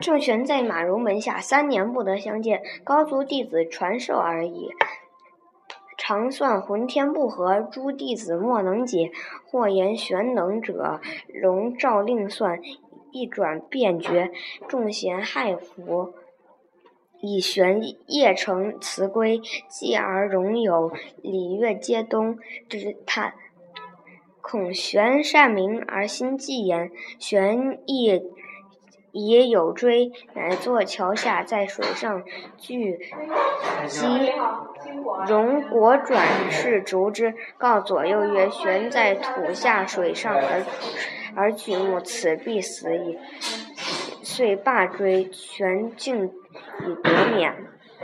郑玄在马融门下三年不得相见，高足弟子传授而已。常算浑天不和，诸弟子莫能解。或言玄能者，容诏令算，一转便决。众贤骇服，以玄夜成辞归。继而容有礼乐皆东之叹。恐玄善明而心忌言，玄亦也有追，乃坐桥下，在水上聚集。荣果转世逐之，告左右曰：“悬在土下水上而而举目，此必死矣。”遂罢追，旋竟以得免。